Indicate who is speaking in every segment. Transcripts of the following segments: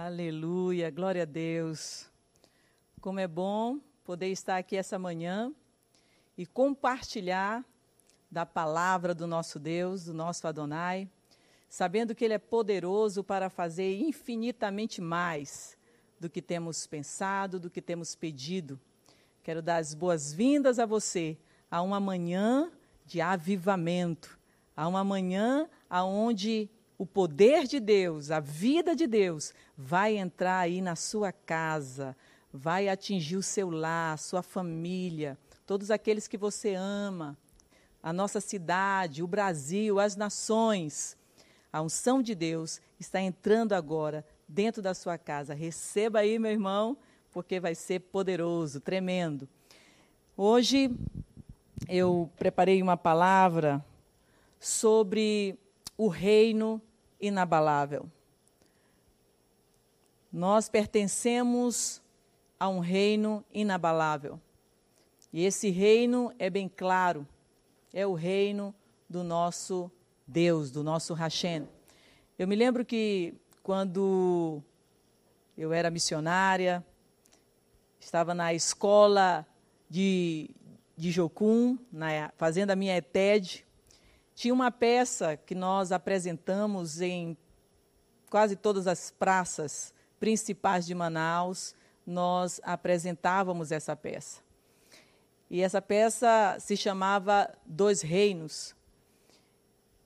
Speaker 1: Aleluia, glória a Deus. Como é bom poder estar aqui essa manhã e compartilhar da palavra do nosso Deus, do nosso Adonai, sabendo que Ele é poderoso para fazer infinitamente mais do que temos pensado, do que temos pedido. Quero dar as boas-vindas a você a uma manhã de avivamento, a uma manhã aonde o poder de Deus, a vida de Deus, vai entrar aí na sua casa, vai atingir o seu lar, a sua família, todos aqueles que você ama, a nossa cidade, o Brasil, as nações. A unção de Deus está entrando agora dentro da sua casa. Receba aí, meu irmão, porque vai ser poderoso, tremendo. Hoje eu preparei uma palavra sobre o reino inabalável. Nós pertencemos a um reino inabalável. E esse reino é bem claro, é o reino do nosso Deus, do nosso Hashem. Eu me lembro que quando eu era missionária, estava na escola de, de Jocum, na, fazendo a minha ETED, tinha uma peça que nós apresentamos em quase todas as praças principais de Manaus, nós apresentávamos essa peça. E essa peça se chamava Dois Reinos.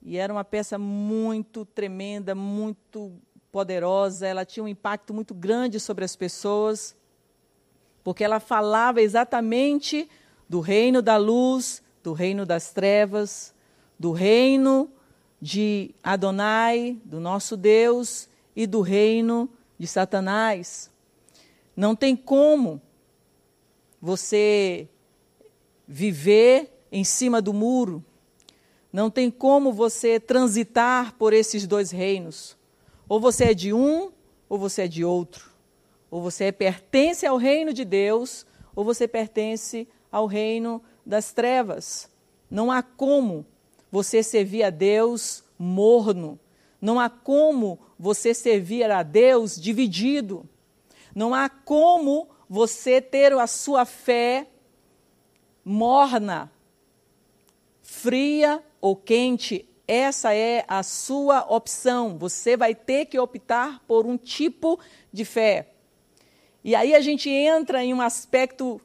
Speaker 1: E era uma peça muito tremenda, muito poderosa, ela tinha um impacto muito grande sobre as pessoas, porque ela falava exatamente do reino da luz, do reino das trevas, do reino de Adonai, do nosso Deus, e do reino de Satanás. Não tem como você viver em cima do muro. Não tem como você transitar por esses dois reinos. Ou você é de um, ou você é de outro. Ou você pertence ao reino de Deus, ou você pertence ao reino das trevas. Não há como você servir a Deus morno. Não há como você servir a Deus dividido. Não há como você ter a sua fé morna, fria ou quente. Essa é a sua opção. Você vai ter que optar por um tipo de fé. E aí a gente entra em um aspecto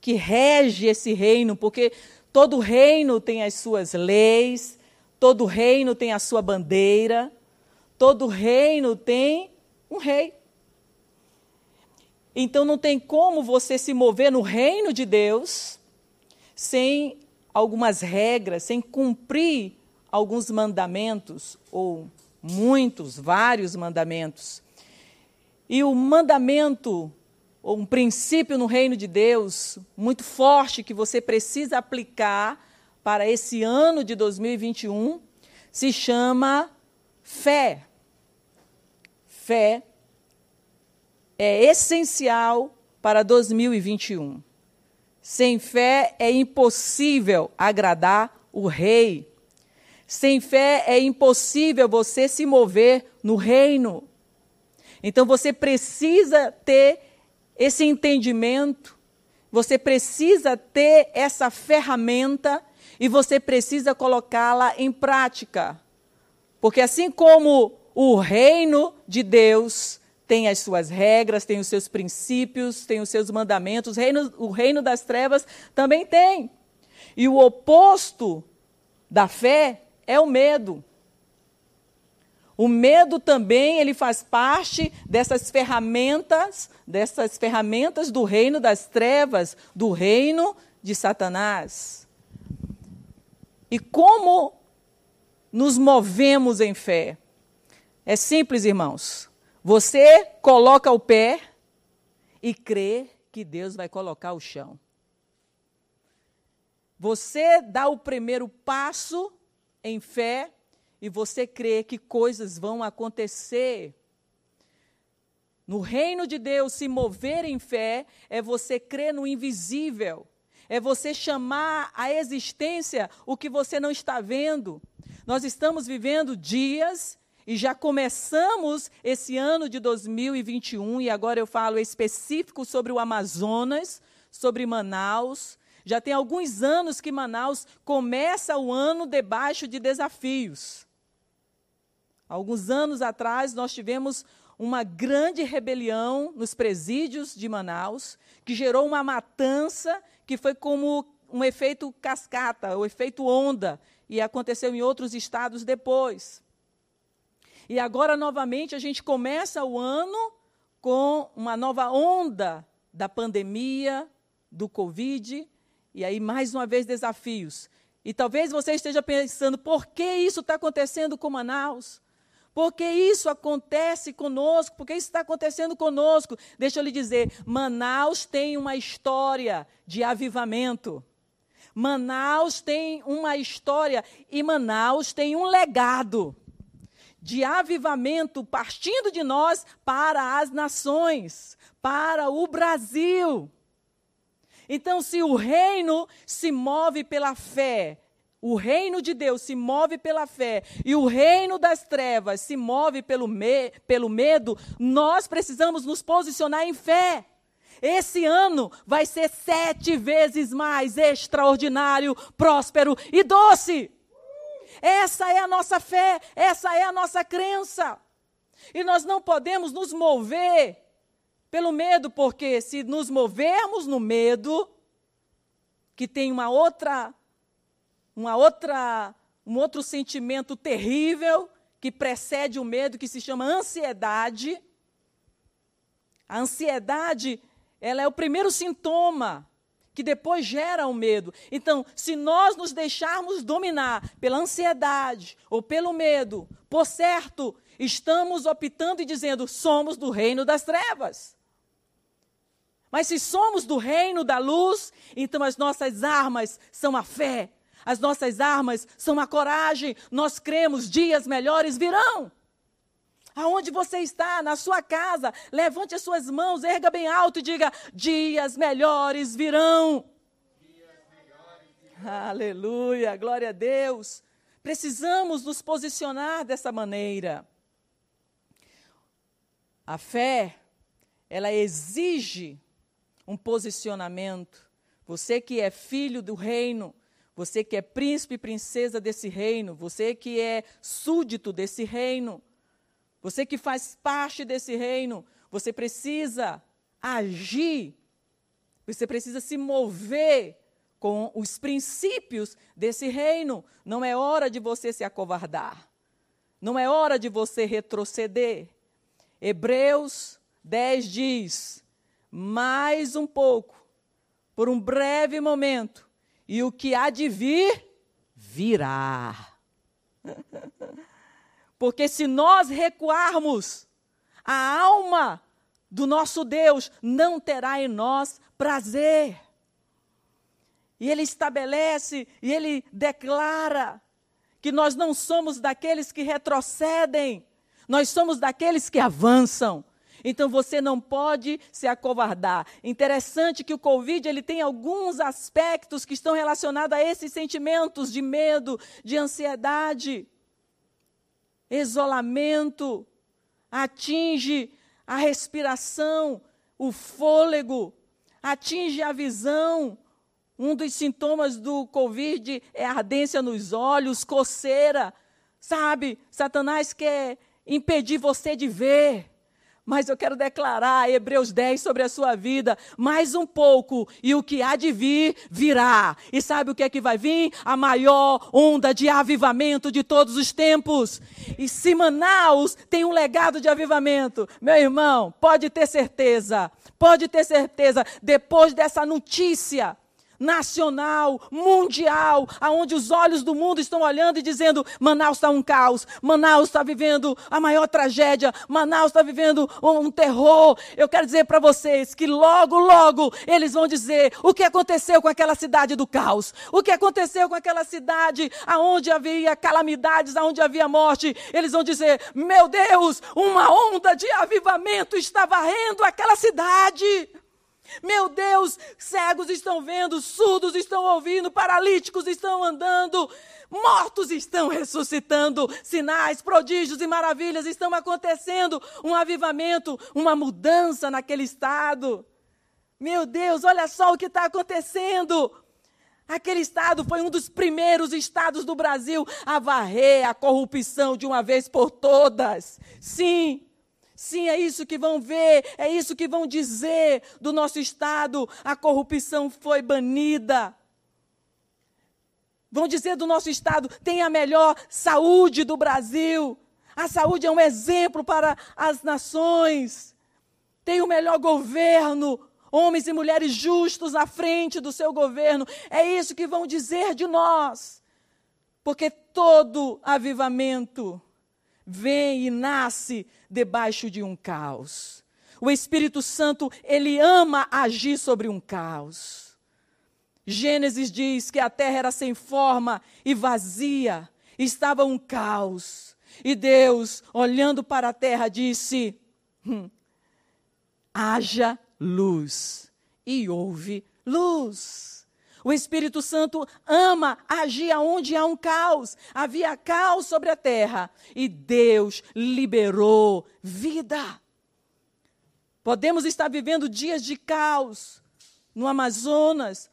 Speaker 1: que rege esse reino, porque Todo reino tem as suas leis, todo reino tem a sua bandeira, todo reino tem um rei. Então não tem como você se mover no reino de Deus sem algumas regras, sem cumprir alguns mandamentos, ou muitos, vários mandamentos. E o mandamento ou um princípio no reino de Deus muito forte que você precisa aplicar para esse ano de 2021 se chama fé. Fé é essencial para 2021. Sem fé é impossível agradar o rei. Sem fé é impossível você se mover no reino. Então você precisa ter esse entendimento, você precisa ter essa ferramenta e você precisa colocá-la em prática. Porque assim como o reino de Deus tem as suas regras, tem os seus princípios, tem os seus mandamentos, o reino, o reino das trevas também tem. E o oposto da fé é o medo. O medo também ele faz parte dessas ferramentas, dessas ferramentas do reino das trevas, do reino de Satanás. E como nos movemos em fé? É simples, irmãos. Você coloca o pé e crê que Deus vai colocar o chão. Você dá o primeiro passo em fé e você crê que coisas vão acontecer. No reino de Deus, se mover em fé é você crer no invisível, é você chamar à existência o que você não está vendo. Nós estamos vivendo dias e já começamos esse ano de 2021, e agora eu falo específico sobre o Amazonas, sobre Manaus. Já tem alguns anos que Manaus começa o ano debaixo de desafios. Alguns anos atrás, nós tivemos uma grande rebelião nos presídios de Manaus, que gerou uma matança que foi como um efeito cascata, o efeito onda, e aconteceu em outros estados depois. E agora, novamente, a gente começa o ano com uma nova onda da pandemia, do Covid, e aí, mais uma vez, desafios. E talvez você esteja pensando, por que isso está acontecendo com Manaus? Porque isso acontece conosco, porque isso está acontecendo conosco. Deixa eu lhe dizer, Manaus tem uma história de avivamento. Manaus tem uma história e Manaus tem um legado de avivamento partindo de nós para as nações, para o Brasil. Então, se o reino se move pela fé, o reino de Deus se move pela fé e o reino das trevas se move pelo, me, pelo medo, nós precisamos nos posicionar em fé. Esse ano vai ser sete vezes mais extraordinário, próspero e doce. Essa é a nossa fé, essa é a nossa crença. E nós não podemos nos mover pelo medo, porque se nos movermos no medo, que tem uma outra uma outra, um outro sentimento terrível que precede o medo, que se chama ansiedade. A ansiedade, ela é o primeiro sintoma que depois gera o medo. Então, se nós nos deixarmos dominar pela ansiedade ou pelo medo, por certo, estamos optando e dizendo: somos do reino das trevas. Mas se somos do reino da luz, então as nossas armas são a fé, as nossas armas são a coragem. Nós cremos, dias melhores virão. Aonde você está, na sua casa, levante as suas mãos, erga bem alto e diga: dias melhores virão. Dias melhores virão. Aleluia, glória a Deus. Precisamos nos posicionar dessa maneira. A fé, ela exige um posicionamento. Você que é filho do reino, você que é príncipe e princesa desse reino, você que é súdito desse reino, você que faz parte desse reino, você precisa agir, você precisa se mover com os princípios desse reino. Não é hora de você se acovardar. Não é hora de você retroceder. Hebreus 10 diz: mais um pouco, por um breve momento, e o que há de vir, virá. Porque se nós recuarmos, a alma do nosso Deus não terá em nós prazer. E ele estabelece e ele declara que nós não somos daqueles que retrocedem, nós somos daqueles que avançam. Então você não pode se acovardar. Interessante que o Covid ele tem alguns aspectos que estão relacionados a esses sentimentos de medo, de ansiedade, isolamento, atinge a respiração, o fôlego, atinge a visão. Um dos sintomas do Covid é ardência nos olhos, coceira. Sabe, Satanás quer impedir você de ver. Mas eu quero declarar Hebreus 10 sobre a sua vida, mais um pouco, e o que há de vir, virá. E sabe o que é que vai vir? A maior onda de avivamento de todos os tempos. E se Manaus tem um legado de avivamento, meu irmão, pode ter certeza, pode ter certeza, depois dessa notícia, nacional, mundial, aonde os olhos do mundo estão olhando e dizendo: Manaus está um caos, Manaus está vivendo a maior tragédia, Manaus está vivendo um, terror. Eu quero dizer para vocês que logo, logo eles vão dizer o que aconteceu com aquela cidade do caos, o que aconteceu com aquela cidade aonde havia calamidades, aonde havia morte. Eles vão dizer: Meu Deus, uma onda de avivamento está varrendo aquela cidade. Meu Deus, cegos estão vendo, surdos estão ouvindo, paralíticos estão andando, mortos estão ressuscitando, sinais, prodígios e maravilhas estão acontecendo, um avivamento, uma mudança naquele estado. Meu Deus, olha só o que está acontecendo. Aquele estado foi um dos primeiros estados do Brasil a varrer a corrupção de uma vez por todas. Sim, Sim, é isso que vão ver, é isso que vão dizer do nosso Estado. A corrupção foi banida. Vão dizer do nosso Estado, tem a melhor saúde do Brasil. A saúde é um exemplo para as nações. Tem o melhor governo, homens e mulheres justos à frente do seu governo. É isso que vão dizer de nós. Porque todo avivamento vem e nasce debaixo de um caos. O Espírito Santo, ele ama agir sobre um caos. Gênesis diz que a terra era sem forma e vazia, estava um caos. E Deus, olhando para a terra, disse: hum, haja luz. E houve luz. O Espírito Santo ama agir onde há um caos. Havia caos sobre a terra e Deus liberou vida. Podemos estar vivendo dias de caos no Amazonas,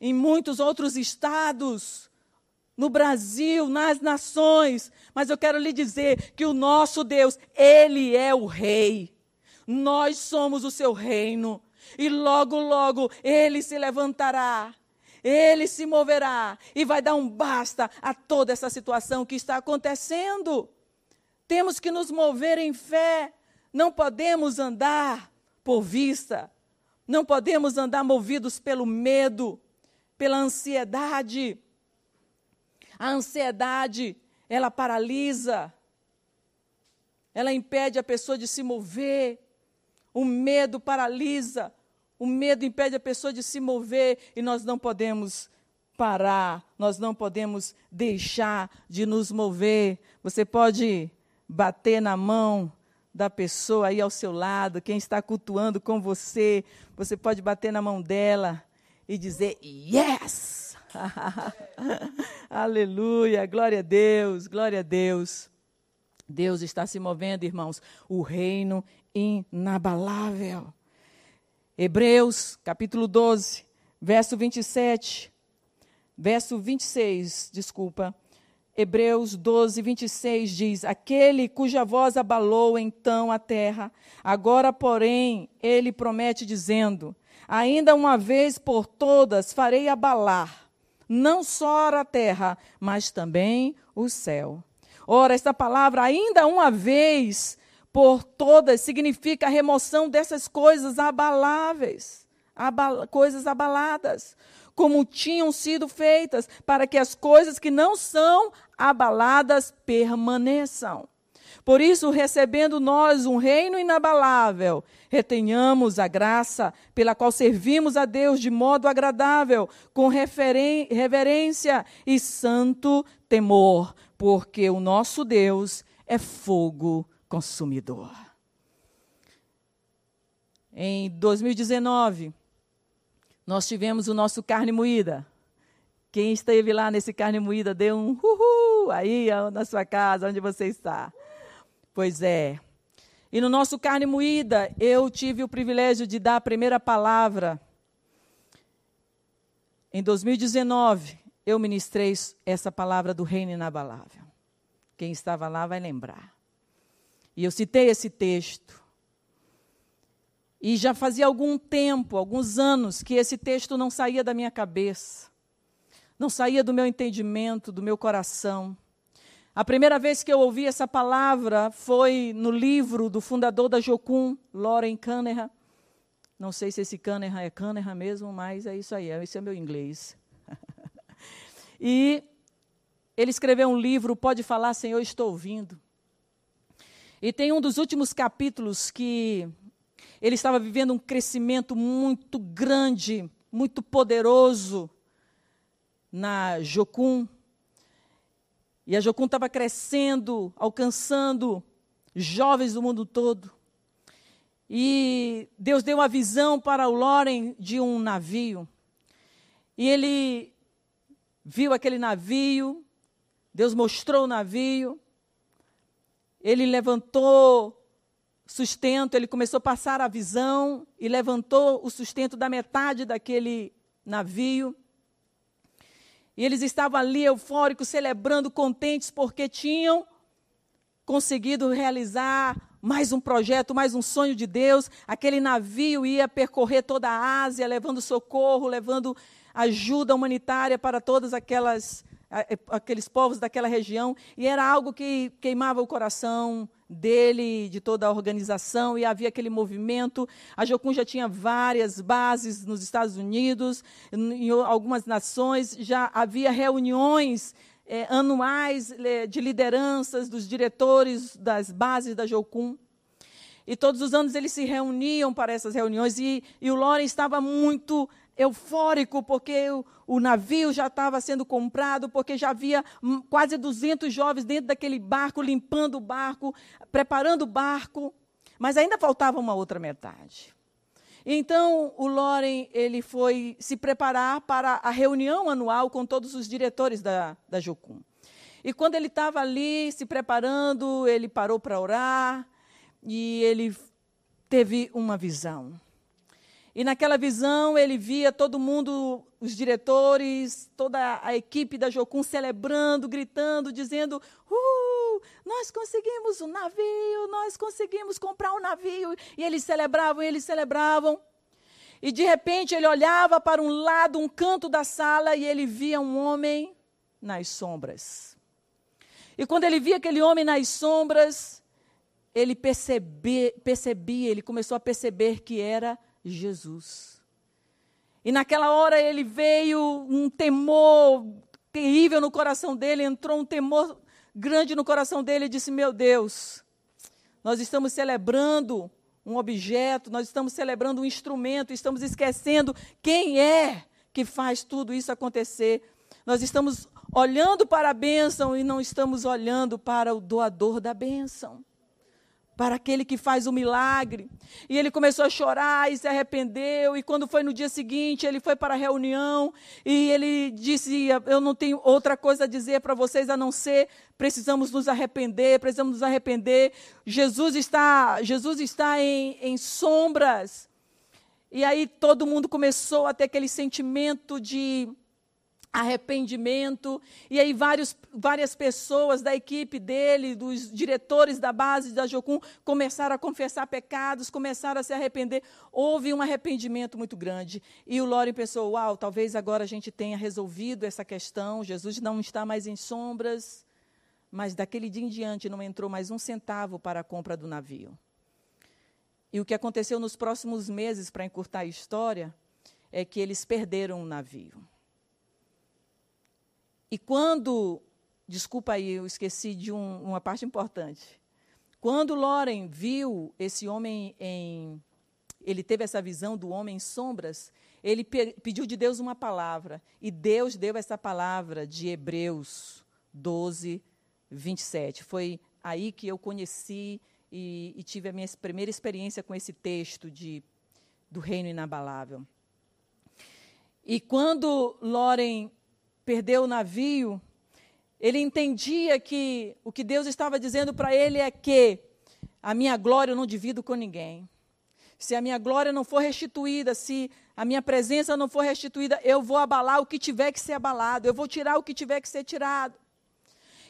Speaker 1: em muitos outros estados, no Brasil, nas nações, mas eu quero lhe dizer que o nosso Deus, Ele é o Rei. Nós somos o seu reino. E logo, logo, Ele se levantará ele se moverá e vai dar um basta a toda essa situação que está acontecendo. Temos que nos mover em fé. Não podemos andar por vista. Não podemos andar movidos pelo medo, pela ansiedade. A ansiedade, ela paralisa. Ela impede a pessoa de se mover. O medo paralisa. O medo impede a pessoa de se mover e nós não podemos parar, nós não podemos deixar de nos mover. Você pode bater na mão da pessoa aí ao seu lado, quem está cultuando com você, você pode bater na mão dela e dizer: Yes! Aleluia, glória a Deus, glória a Deus. Deus está se movendo, irmãos, o reino inabalável. Hebreus, capítulo 12, verso 27, verso 26, desculpa. Hebreus 12, 26 diz: Aquele cuja voz abalou então a terra, agora, porém, ele promete, dizendo: Ainda uma vez por todas farei abalar, não só a terra, mas também o céu. Ora, esta palavra, ainda uma vez, por todas significa a remoção dessas coisas abaláveis, abala, coisas abaladas, como tinham sido feitas, para que as coisas que não são abaladas permaneçam. Por isso, recebendo nós um reino inabalável, retenhamos a graça pela qual servimos a Deus de modo agradável, com reverência e santo temor, porque o nosso Deus é fogo consumidor. Em 2019, nós tivemos o nosso carne moída. Quem esteve lá nesse carne moída, dê um uhul aí na sua casa, onde você está. Pois é. E no nosso carne moída, eu tive o privilégio de dar a primeira palavra. Em 2019, eu ministrei essa palavra do reino inabalável. Quem estava lá vai lembrar. E eu citei esse texto. E já fazia algum tempo, alguns anos, que esse texto não saía da minha cabeça, não saía do meu entendimento, do meu coração. A primeira vez que eu ouvi essa palavra foi no livro do fundador da Jocum, Loren Canerha. Não sei se esse Canerha é Canerha mesmo, mas é isso aí, esse é meu inglês. e ele escreveu um livro, Pode Falar, Senhor, Estou Ouvindo. E tem um dos últimos capítulos que ele estava vivendo um crescimento muito grande, muito poderoso na Jocum. E a Jocum estava crescendo, alcançando jovens do mundo todo. E Deus deu uma visão para o Loren de um navio. E ele viu aquele navio, Deus mostrou o navio, ele levantou sustento, ele começou a passar a visão e levantou o sustento da metade daquele navio. E eles estavam ali eufóricos, celebrando, contentes, porque tinham conseguido realizar mais um projeto, mais um sonho de Deus. Aquele navio ia percorrer toda a Ásia, levando socorro, levando ajuda humanitária para todas aquelas aqueles povos daquela região, e era algo que queimava o coração dele, de toda a organização, e havia aquele movimento. A Jocum já tinha várias bases nos Estados Unidos, em algumas nações, já havia reuniões é, anuais de lideranças dos diretores das bases da Jocum. E todos os anos eles se reuniam para essas reuniões, e, e o Loren estava muito eufórico, porque o, o navio já estava sendo comprado, porque já havia quase 200 jovens dentro daquele barco, limpando o barco, preparando o barco, mas ainda faltava uma outra metade. Então, o Loren ele foi se preparar para a reunião anual com todos os diretores da, da Jucum. E quando ele estava ali se preparando, ele parou para orar e ele teve uma visão. E naquela visão ele via todo mundo, os diretores, toda a equipe da Jocum celebrando, gritando, dizendo: uh, nós conseguimos um navio, nós conseguimos comprar um navio. E eles celebravam, eles celebravam. E de repente ele olhava para um lado, um canto da sala, e ele via um homem nas sombras. E quando ele via aquele homem nas sombras, ele percebe, percebia, ele começou a perceber que era Jesus. E naquela hora ele veio um temor terrível no coração dele, entrou um temor grande no coração dele e disse: Meu Deus, nós estamos celebrando um objeto, nós estamos celebrando um instrumento, estamos esquecendo quem é que faz tudo isso acontecer. Nós estamos olhando para a bênção e não estamos olhando para o doador da bênção para aquele que faz o milagre. E ele começou a chorar e se arrependeu. E quando foi no dia seguinte, ele foi para a reunião e ele disse: Eu não tenho outra coisa a dizer para vocês a não ser precisamos nos arrepender, precisamos nos arrepender. Jesus está, Jesus está em, em sombras. E aí todo mundo começou a ter aquele sentimento de arrependimento. E aí vários, várias pessoas da equipe dele, dos diretores da base da Jocum, começaram a confessar pecados, começaram a se arrepender. Houve um arrependimento muito grande. E o Lore pensou, uau, talvez agora a gente tenha resolvido essa questão, Jesus não está mais em sombras. Mas daquele dia em diante não entrou mais um centavo para a compra do navio. E o que aconteceu nos próximos meses, para encurtar a história, é que eles perderam o navio. E quando, desculpa aí, eu esqueci de um, uma parte importante. Quando Loren viu esse homem em. Ele teve essa visão do homem em sombras, ele pe pediu de Deus uma palavra. E Deus deu essa palavra de Hebreus 12, 27. Foi aí que eu conheci e, e tive a minha primeira experiência com esse texto de, do reino inabalável. E quando Loren perdeu o navio, ele entendia que o que Deus estava dizendo para ele é que a minha glória eu não divido com ninguém. Se a minha glória não for restituída, se a minha presença não for restituída, eu vou abalar o que tiver que ser abalado, eu vou tirar o que tiver que ser tirado.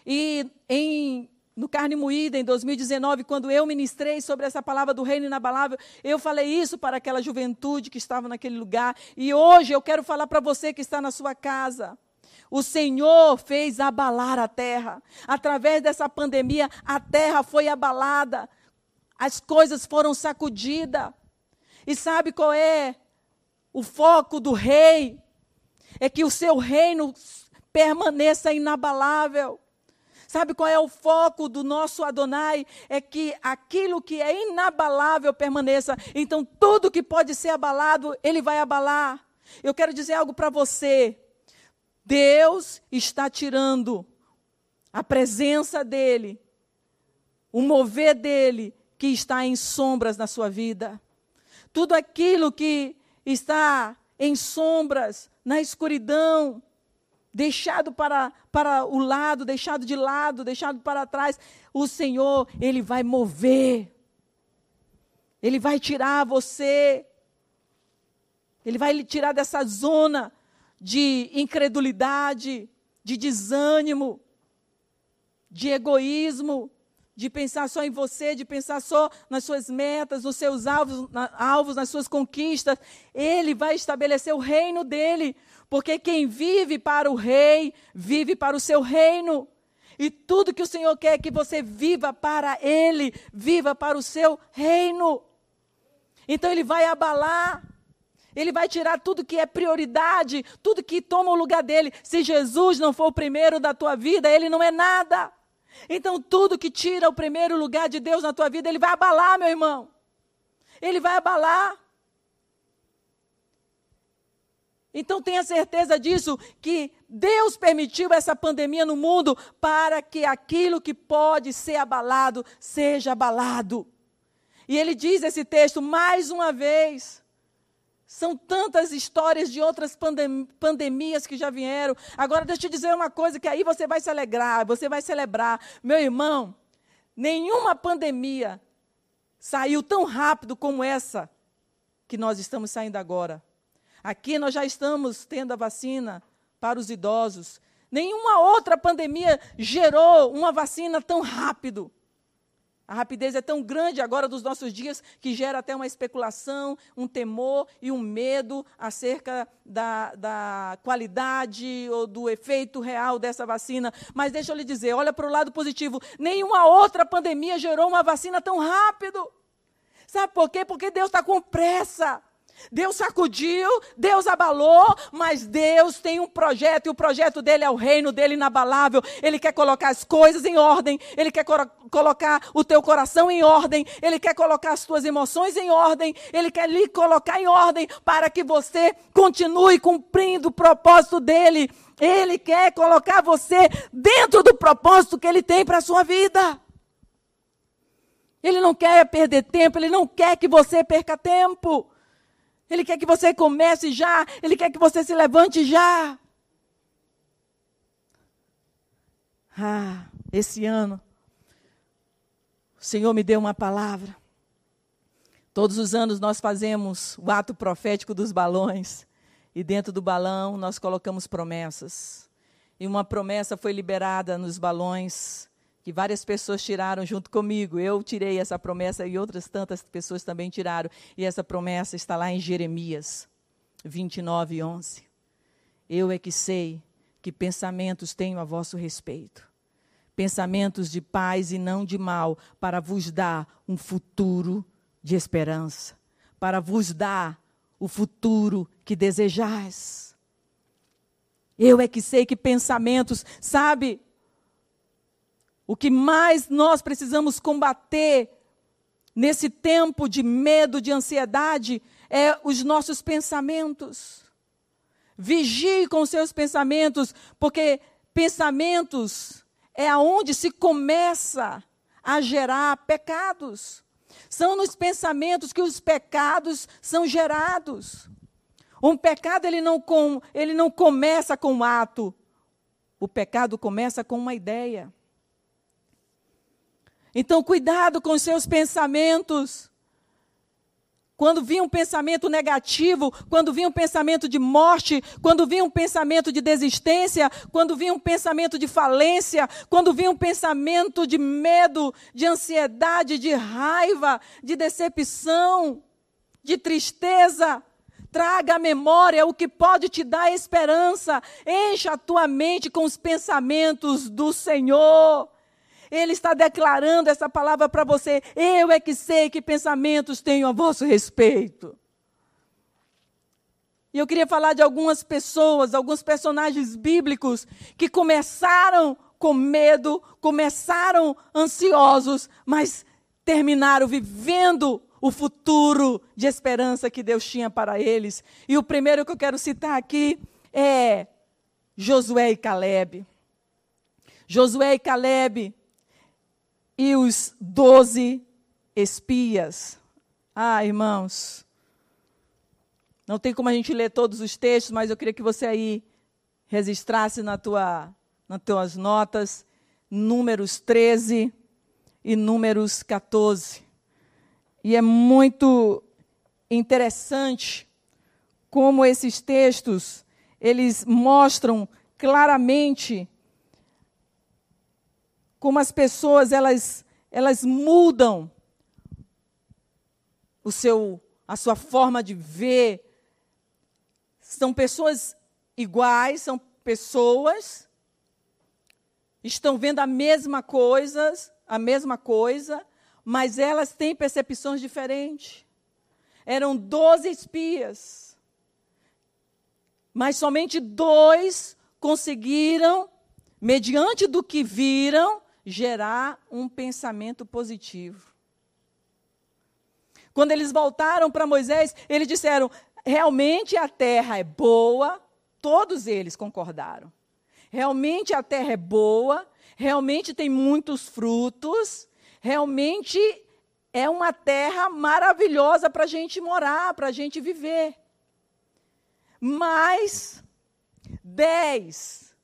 Speaker 1: E em, no Carne Moída, em 2019, quando eu ministrei sobre essa palavra do reino inabalável, eu falei isso para aquela juventude que estava naquele lugar. E hoje eu quero falar para você que está na sua casa. O Senhor fez abalar a terra. Através dessa pandemia, a terra foi abalada. As coisas foram sacudidas. E sabe qual é o foco do rei? É que o seu reino permaneça inabalável. Sabe qual é o foco do nosso Adonai? É que aquilo que é inabalável permaneça. Então, tudo que pode ser abalado, ele vai abalar. Eu quero dizer algo para você. Deus está tirando a presença dele, o mover dele que está em sombras na sua vida. Tudo aquilo que está em sombras, na escuridão, deixado para, para o lado, deixado de lado, deixado para trás, o Senhor, Ele vai mover. Ele vai tirar você. Ele vai lhe tirar dessa zona de incredulidade, de desânimo, de egoísmo, de pensar só em você, de pensar só nas suas metas, nos seus alvos, na, alvos, nas suas conquistas. Ele vai estabelecer o reino dele, porque quem vive para o rei, vive para o seu reino. E tudo que o Senhor quer é que você viva para ele, viva para o seu reino. Então ele vai abalar ele vai tirar tudo que é prioridade, tudo que toma o lugar dele. Se Jesus não for o primeiro da tua vida, ele não é nada. Então, tudo que tira o primeiro lugar de Deus na tua vida, ele vai abalar, meu irmão. Ele vai abalar. Então tenha certeza disso, que Deus permitiu essa pandemia no mundo para que aquilo que pode ser abalado, seja abalado. E ele diz esse texto mais uma vez. São tantas histórias de outras pandem pandemias que já vieram. Agora, deixa eu te dizer uma coisa que aí você vai se alegrar, você vai celebrar. Meu irmão, nenhuma pandemia saiu tão rápido como essa que nós estamos saindo agora. Aqui nós já estamos tendo a vacina para os idosos. Nenhuma outra pandemia gerou uma vacina tão rápido. A rapidez é tão grande agora dos nossos dias que gera até uma especulação, um temor e um medo acerca da, da qualidade ou do efeito real dessa vacina. Mas deixa eu lhe dizer, olha para o lado positivo: nenhuma outra pandemia gerou uma vacina tão rápido. Sabe por quê? Porque Deus está com pressa. Deus sacudiu, Deus abalou, mas Deus tem um projeto e o projeto dele é o reino dele inabalável. Ele quer colocar as coisas em ordem, ele quer colocar o teu coração em ordem, ele quer colocar as tuas emoções em ordem, ele quer lhe colocar em ordem para que você continue cumprindo o propósito dele. Ele quer colocar você dentro do propósito que ele tem para a sua vida. Ele não quer perder tempo, ele não quer que você perca tempo. Ele quer que você comece já. Ele quer que você se levante já. Ah, esse ano, o Senhor me deu uma palavra. Todos os anos nós fazemos o ato profético dos balões. E dentro do balão nós colocamos promessas. E uma promessa foi liberada nos balões que várias pessoas tiraram junto comigo. Eu tirei essa promessa e outras tantas pessoas também tiraram. E essa promessa está lá em Jeremias 29, 11. Eu é que sei que pensamentos tenho a vosso respeito. Pensamentos de paz e não de mal, para vos dar um futuro de esperança, para vos dar o futuro que desejais. Eu é que sei que pensamentos, sabe, o que mais nós precisamos combater nesse tempo de medo, de ansiedade, é os nossos pensamentos. Vigie com seus pensamentos, porque pensamentos é aonde se começa a gerar pecados. São nos pensamentos que os pecados são gerados. Um pecado ele não, com, ele não começa com um ato. O pecado começa com uma ideia. Então, cuidado com os seus pensamentos. Quando vinha um pensamento negativo, quando vinha um pensamento de morte, quando vinha um pensamento de desistência, quando vinha um pensamento de falência, quando vinha um pensamento de medo, de ansiedade, de raiva, de decepção, de tristeza, traga à memória o que pode te dar esperança, encha a tua mente com os pensamentos do Senhor. Ele está declarando essa palavra para você. Eu é que sei que pensamentos tenho a vosso respeito. E eu queria falar de algumas pessoas, alguns personagens bíblicos que começaram com medo, começaram ansiosos, mas terminaram vivendo o futuro de esperança que Deus tinha para eles. E o primeiro que eu quero citar aqui é Josué e Caleb. Josué e Caleb e os doze espias. Ah, irmãos, não tem como a gente ler todos os textos, mas eu queria que você aí registrasse na tua, nas tuas notas números 13 e números 14. E é muito interessante como esses textos eles mostram claramente como as pessoas elas elas mudam o seu a sua forma de ver. São pessoas iguais, são pessoas estão vendo a mesma coisa, a mesma coisa, mas elas têm percepções diferentes. Eram doze espias, mas somente dois conseguiram, mediante do que viram, gerar um pensamento positivo. Quando eles voltaram para Moisés, eles disseram: realmente a terra é boa, todos eles concordaram. Realmente a terra é boa, realmente tem muitos frutos, realmente é uma terra maravilhosa para a gente morar, para a gente viver. Mas dez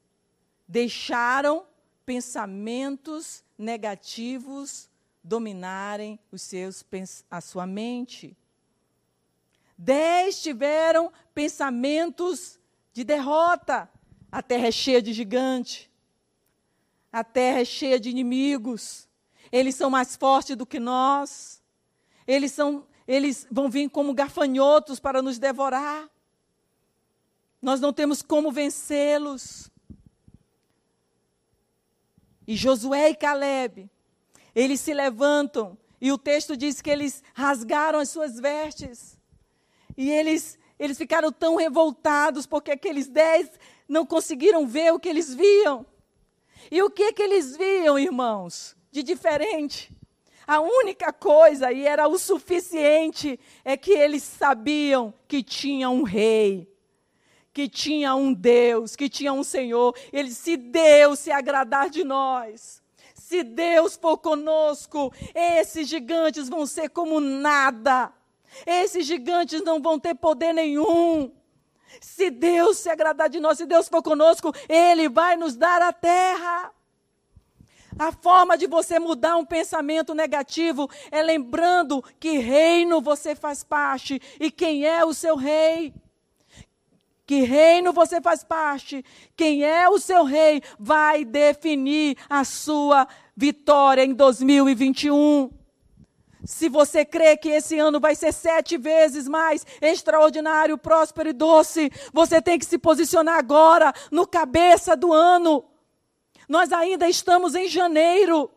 Speaker 1: deixaram pensamentos negativos dominarem os seus, a sua mente. Dez tiveram pensamentos de derrota. A terra é cheia de gigante. A terra é cheia de inimigos. Eles são mais fortes do que nós. Eles, são, eles vão vir como gafanhotos para nos devorar. Nós não temos como vencê-los. E Josué e Caleb eles se levantam e o texto diz que eles rasgaram as suas vestes. E eles, eles ficaram tão revoltados porque aqueles dez não conseguiram ver o que eles viam. E o que, que eles viam, irmãos, de diferente? A única coisa, e era o suficiente, é que eles sabiam que tinha um rei, que tinha um Deus, que tinha um Senhor. Ele se Deus se agradar de nós, se Deus for conosco, esses gigantes vão ser como nada. Esses gigantes não vão ter poder nenhum. Se Deus se agradar de nós, se Deus for conosco, Ele vai nos dar a terra. A forma de você mudar um pensamento negativo é lembrando que reino você faz parte e quem é o seu rei. Que reino você faz parte, quem é o seu rei vai definir a sua vitória em 2021. Se você crê que esse ano vai ser sete vezes mais extraordinário, próspero e doce, você tem que se posicionar agora, no cabeça do ano. Nós ainda estamos em janeiro.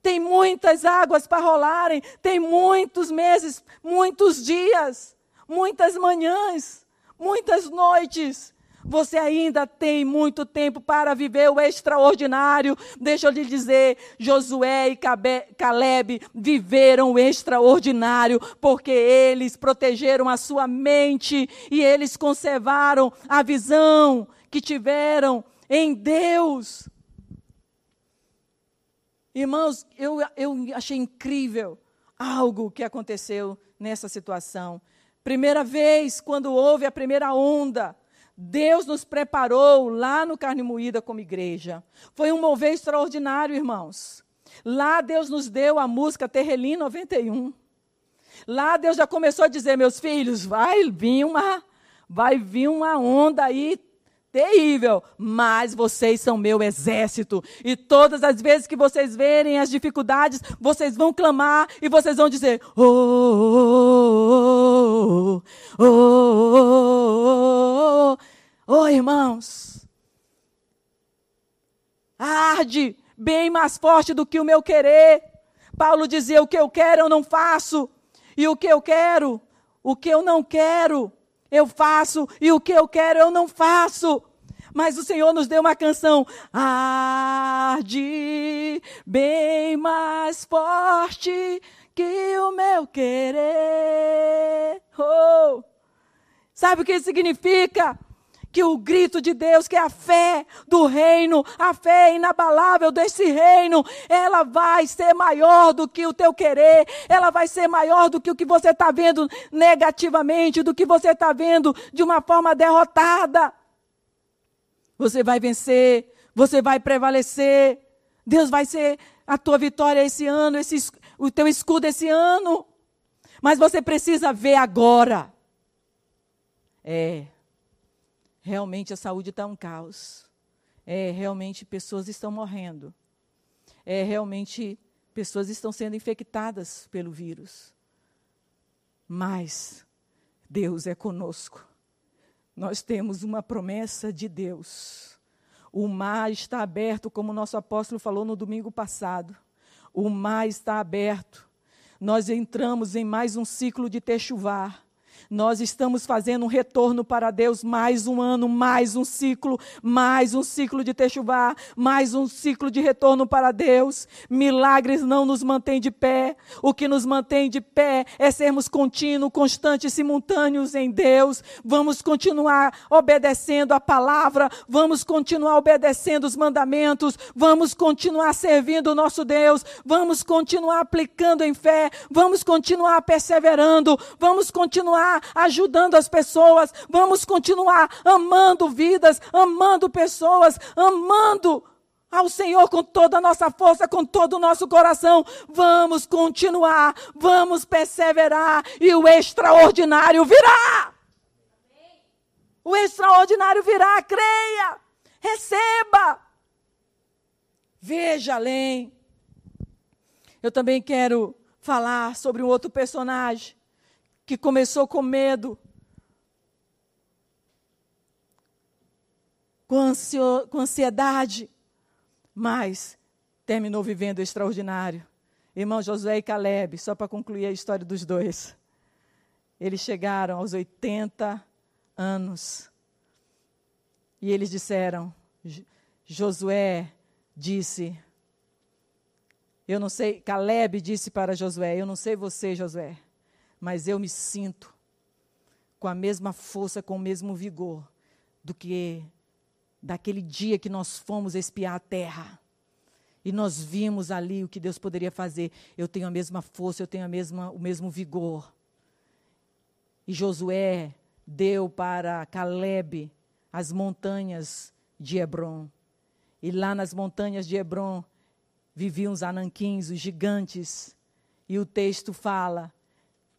Speaker 1: Tem muitas águas para rolarem, tem muitos meses, muitos dias, muitas manhãs muitas noites. Você ainda tem muito tempo para viver o extraordinário. Deixa eu lhe dizer, Josué e Caleb viveram o extraordinário porque eles protegeram a sua mente e eles conservaram a visão que tiveram em Deus. Irmãos, eu, eu achei incrível algo que aconteceu nessa situação. Primeira vez, quando houve a primeira onda, Deus nos preparou lá no Carne Moída como igreja. Foi um mover extraordinário, irmãos. Lá Deus nos deu a música Terrelim 91. Lá Deus já começou a dizer, meus filhos, vai vir uma, vai vir uma onda aí terrível, mas vocês são meu exército. E todas as vezes que vocês verem as dificuldades, vocês vão clamar e vocês vão dizer: oh, oh, oh, oh, oh, oh irmãos. Arde bem mais forte do que o meu querer. Paulo dizia: o que eu quero eu não faço, e o que eu quero, o que eu não quero, eu faço e o que eu quero eu não faço. Mas o Senhor nos deu uma canção, arde bem mais forte que o meu querer. Oh. Sabe o que significa? Que o grito de Deus, que é a fé do reino, a fé inabalável desse reino, ela vai ser maior do que o teu querer, ela vai ser maior do que o que você está vendo negativamente, do que você está vendo de uma forma derrotada. Você vai vencer, você vai prevalecer. Deus vai ser a tua vitória esse ano, esse, o teu escudo esse ano. Mas você precisa ver agora. É, realmente a saúde está um caos. É, realmente pessoas estão morrendo. É, realmente pessoas estão sendo infectadas pelo vírus. Mas Deus é conosco. Nós temos uma promessa de Deus. O mar está aberto, como o nosso apóstolo falou no domingo passado. O mar está aberto. Nós entramos em mais um ciclo de techuvar. Nós estamos fazendo um retorno para Deus mais um ano, mais um ciclo, mais um ciclo de Techuvá, mais um ciclo de retorno para Deus. Milagres não nos mantêm de pé. O que nos mantém de pé é sermos contínuos, constantes, simultâneos em Deus. Vamos continuar obedecendo a palavra, vamos continuar obedecendo os mandamentos, vamos continuar servindo o nosso Deus, vamos continuar aplicando em fé, vamos continuar perseverando, vamos continuar ajudando as pessoas, vamos continuar amando vidas, amando pessoas, amando ao Senhor com toda a nossa força, com todo o nosso coração. Vamos continuar, vamos perseverar e o extraordinário virá. O extraordinário virá, creia, receba. Veja além. Eu também quero falar sobre um outro personagem que começou com medo, com, ansio, com ansiedade, mas terminou vivendo extraordinário. Irmão Josué e Caleb, só para concluir a história dos dois. Eles chegaram aos 80 anos. E eles disseram: Josué disse, eu não sei, Caleb disse para Josué: Eu não sei você, Josué, mas eu me sinto com a mesma força, com o mesmo vigor do que daquele dia que nós fomos espiar a terra. E nós vimos ali o que Deus poderia fazer. Eu tenho a mesma força, eu tenho a mesma, o mesmo vigor. E Josué deu para Caleb as montanhas de Hebron. E lá nas montanhas de Hebron viviam os ananquins, os gigantes. E o texto fala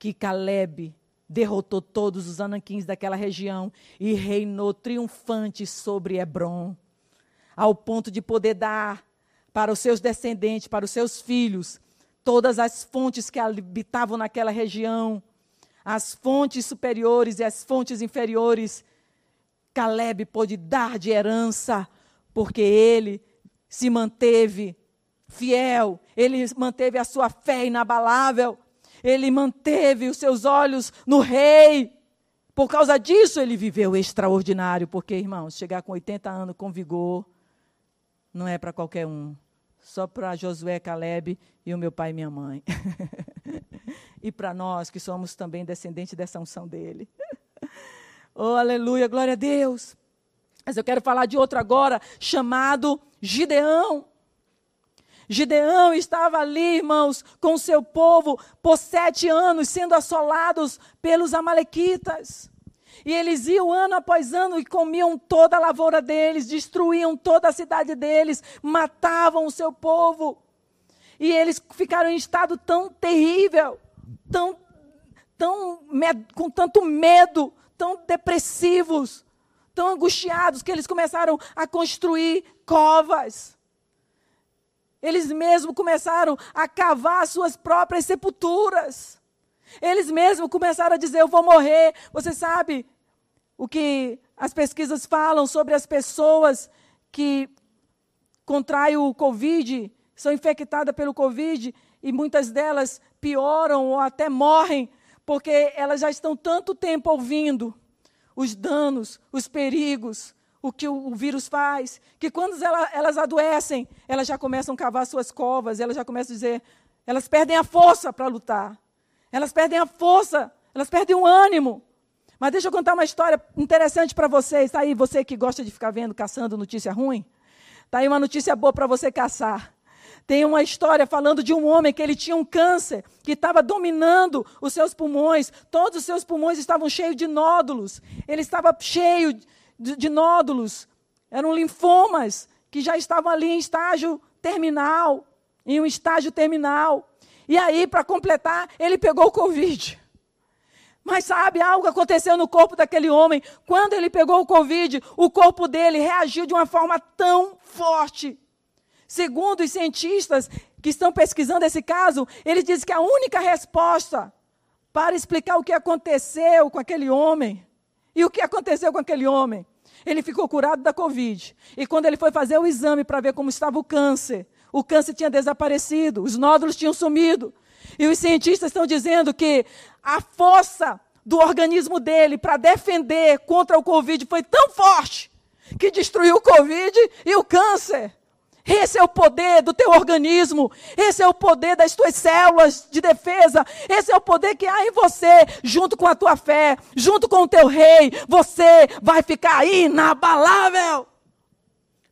Speaker 1: que Caleb derrotou todos os anaquins daquela região e reinou triunfante sobre Hebron, ao ponto de poder dar para os seus descendentes, para os seus filhos, todas as fontes que habitavam naquela região, as fontes superiores e as fontes inferiores. Caleb pôde dar de herança, porque ele se manteve fiel, ele manteve a sua fé inabalável ele manteve os seus olhos no rei. Por causa disso, ele viveu extraordinário. Porque, irmãos, chegar com 80 anos com vigor não é para qualquer um. Só para Josué, Caleb e o meu pai e minha mãe. e para nós que somos também descendentes dessa unção dele. oh, aleluia, glória a Deus. Mas eu quero falar de outro agora, chamado Gideão. Gideão estava ali, irmãos, com seu povo por sete anos, sendo assolados pelos Amalequitas. E eles iam ano após ano e comiam toda a lavoura deles, destruíam toda a cidade deles, matavam o seu povo. E eles ficaram em estado tão terrível, tão, tão com tanto medo, tão depressivos, tão angustiados, que eles começaram a construir covas. Eles mesmos começaram a cavar suas próprias sepulturas. Eles mesmos começaram a dizer: Eu vou morrer. Você sabe o que as pesquisas falam sobre as pessoas que contraem o Covid, são infectadas pelo Covid e muitas delas pioram ou até morrem porque elas já estão tanto tempo ouvindo os danos, os perigos, o que o, vírus faz, que quando ela, elas adoecem, elas já começam a cavar suas covas, elas já começam a dizer, elas perdem a força para lutar. Elas perdem a força, elas perdem o ânimo. Mas deixa eu contar uma história interessante para vocês. Tá aí, você que gosta de ficar vendo, caçando notícia ruim. Tá aí uma notícia boa para você caçar. Tem uma história falando de um homem que ele tinha um câncer que estava dominando os seus pulmões. Todos os seus pulmões estavam cheios de nódulos. Ele estava cheio de, de nódulos. Eram linfomas que já estavam ali em estágio terminal, em um estágio terminal. E aí, para completar, ele pegou o Covid. Mas sabe, algo aconteceu no corpo daquele homem. Quando ele pegou o Covid, o corpo dele reagiu de uma forma tão forte. Segundo os cientistas que estão pesquisando esse caso, eles dizem que a única resposta para explicar o que aconteceu com aquele homem e o que aconteceu com aquele homem. Ele ficou curado da Covid. E quando ele foi fazer o exame para ver como estava o câncer, o câncer tinha desaparecido, os nódulos tinham sumido. E os cientistas estão dizendo que a força do organismo dele para defender contra o Covid foi tão forte que destruiu o Covid e o câncer. Esse é o poder do teu organismo. Esse é o poder das tuas células de defesa. Esse é o poder que há em você, junto com a tua fé, junto com o teu rei. Você vai ficar inabalável.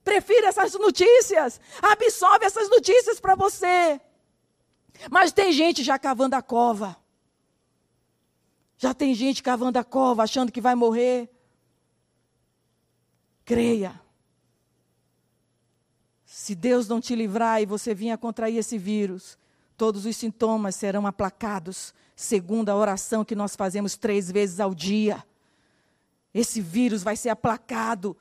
Speaker 1: Prefira essas notícias. Absorve essas notícias para você. Mas tem gente já cavando a cova. Já tem gente cavando a cova, achando que vai morrer. Creia. Se Deus não te livrar e você vir a contrair esse vírus, todos os sintomas serão aplacados, segundo a oração que nós fazemos três vezes ao dia. Esse vírus vai ser aplacado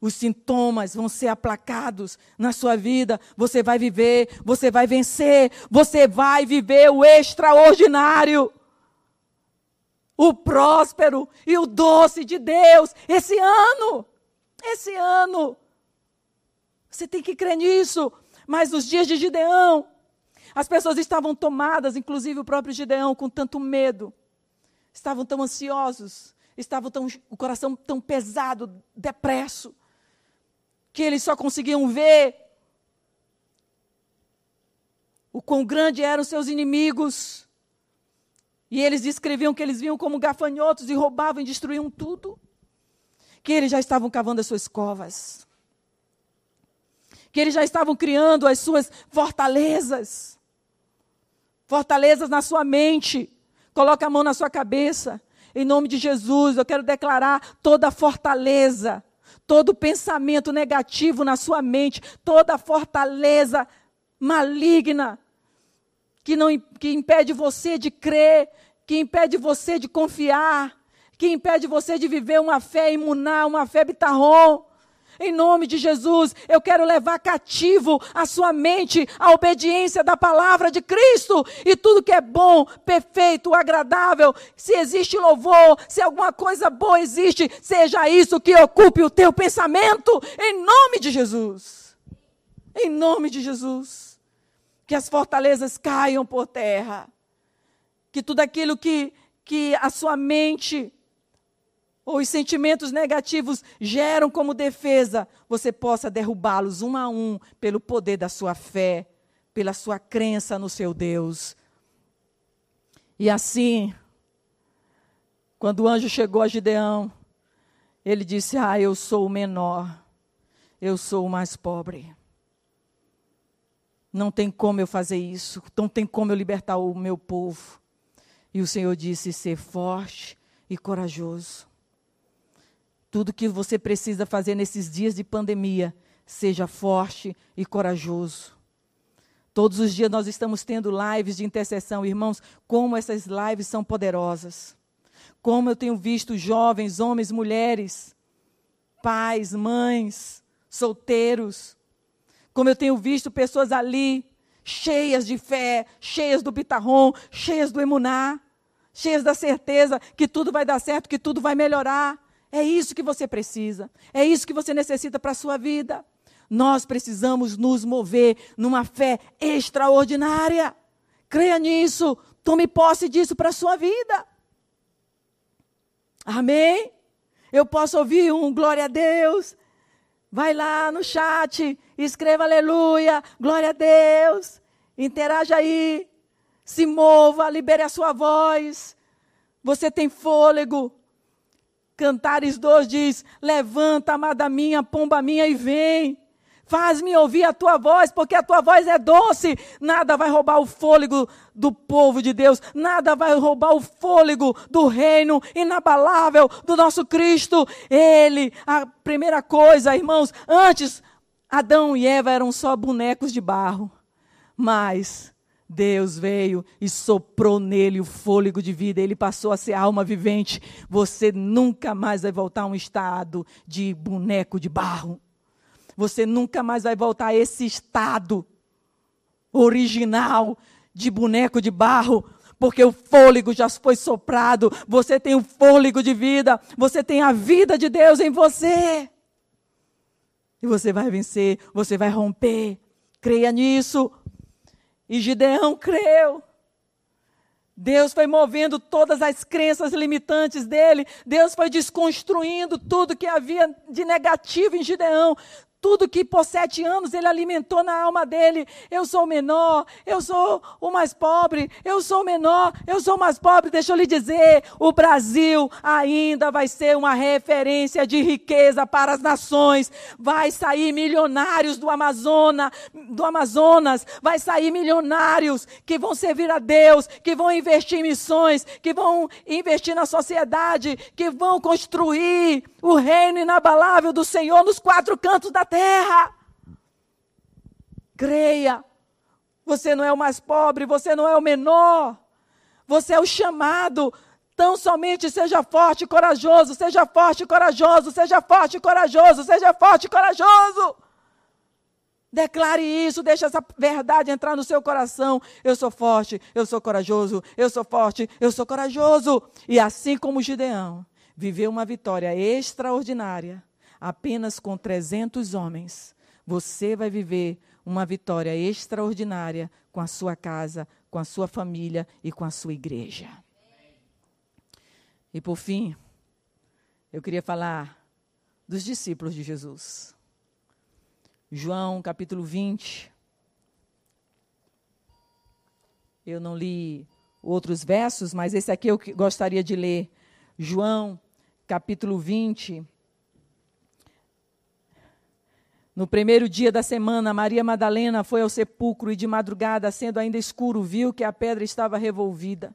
Speaker 1: os sintomas vão ser aplacados na sua vida. Você vai viver, você vai vencer, você vai viver o extraordinário, o próspero e o doce de Deus esse ano. Esse ano. Você tem que crer nisso. Mas nos dias de Gideão, as pessoas estavam tomadas, inclusive o próprio Gideão, com tanto medo. Estavam tão ansiosos, estavam tão, o coração tão pesado, depresso que eles só conseguiam ver o quão grande eram seus inimigos. E eles descreviam que eles vinham como gafanhotos e roubavam e destruíam tudo. Que eles já estavam cavando as suas covas. Que eles já estavam criando as suas fortalezas. Fortalezas na sua mente. Coloca a mão na sua cabeça. Em nome de Jesus, eu quero declarar toda fortaleza todo pensamento negativo na sua mente, toda fortaleza maligna que não que impede você de crer, que impede você de confiar, que impede você de viver uma fé imunar, uma fé bitarrom. Em nome de Jesus, eu quero levar cativo a sua mente à obediência da palavra de Cristo e tudo que é bom, perfeito, agradável, se existe louvor, se alguma coisa boa existe, seja isso que ocupe o teu pensamento, em nome de Jesus. Em nome de Jesus. Que as fortalezas caiam por terra. Que tudo aquilo que, que a sua mente ou os sentimentos negativos geram como defesa, você possa derrubá-los um a um pelo poder da sua fé, pela sua crença no seu Deus. E assim, quando o anjo chegou a Gideão, ele disse: Ah, eu sou o menor, eu sou o mais pobre. Não tem como eu fazer isso, não tem como eu libertar o meu povo. E o Senhor disse: Ser forte e corajoso. Tudo que você precisa fazer nesses dias de pandemia, seja forte e corajoso. Todos os dias nós estamos tendo lives de intercessão, irmãos, como essas lives são poderosas. Como eu tenho visto jovens, homens, mulheres, pais, mães, solteiros. Como eu tenho visto pessoas ali, cheias de fé, cheias do bitarrom, cheias do emuná, cheias da certeza que tudo vai dar certo, que tudo vai melhorar. É isso que você precisa. É isso que você necessita para a sua vida. Nós precisamos nos mover numa fé extraordinária. Creia nisso. Tome posse disso para a sua vida. Amém? Eu posso ouvir um glória a Deus. Vai lá no chat, escreva aleluia, glória a Deus. Interaja aí. Se mova, libere a sua voz. Você tem fôlego. Cantares 2 diz: Levanta, amada minha, pomba minha, e vem. Faz-me ouvir a tua voz, porque a tua voz é doce. Nada vai roubar o fôlego do povo de Deus. Nada vai roubar o fôlego do reino inabalável do nosso Cristo. Ele, a primeira coisa, irmãos, antes Adão e Eva eram só bonecos de barro. Mas Deus veio e soprou nele o fôlego de vida, ele passou a ser alma vivente. Você nunca mais vai voltar a um estado de boneco de barro. Você nunca mais vai voltar a esse estado original de boneco de barro, porque o fôlego já foi soprado. Você tem o fôlego de vida, você tem a vida de Deus em você. E você vai vencer, você vai romper. Creia nisso. E Gideão creu. Deus foi movendo todas as crenças limitantes dele. Deus foi desconstruindo tudo que havia de negativo em Gideão. Tudo que por sete anos ele alimentou na alma dele. Eu sou o menor, eu sou o mais pobre, eu sou o menor, eu sou o mais pobre. Deixa eu lhe dizer: o Brasil ainda vai ser uma referência de riqueza para as nações. Vai sair milionários do Amazonas, do Amazonas, vai sair milionários que vão servir a Deus, que vão investir em missões, que vão investir na sociedade, que vão construir o reino inabalável do Senhor nos quatro cantos da terra. Creia. Você não é o mais pobre, você não é o menor. Você é o chamado. Tão somente seja forte e corajoso, seja forte e corajoso, seja forte e corajoso, seja forte e corajoso. Declare isso, deixe essa verdade entrar no seu coração. Eu sou forte, eu sou corajoso, eu sou forte, eu sou corajoso. E assim como Gideão, viveu uma vitória extraordinária apenas com 300 homens. Você vai viver uma vitória extraordinária com a sua casa, com a sua família e com a sua igreja. E por fim, eu queria falar dos discípulos de Jesus. João capítulo 20. Eu não li outros versos, mas esse aqui eu gostaria de ler. João capítulo 20. No primeiro dia da semana, Maria Madalena foi ao sepulcro e de madrugada, sendo ainda escuro, viu que a pedra estava revolvida.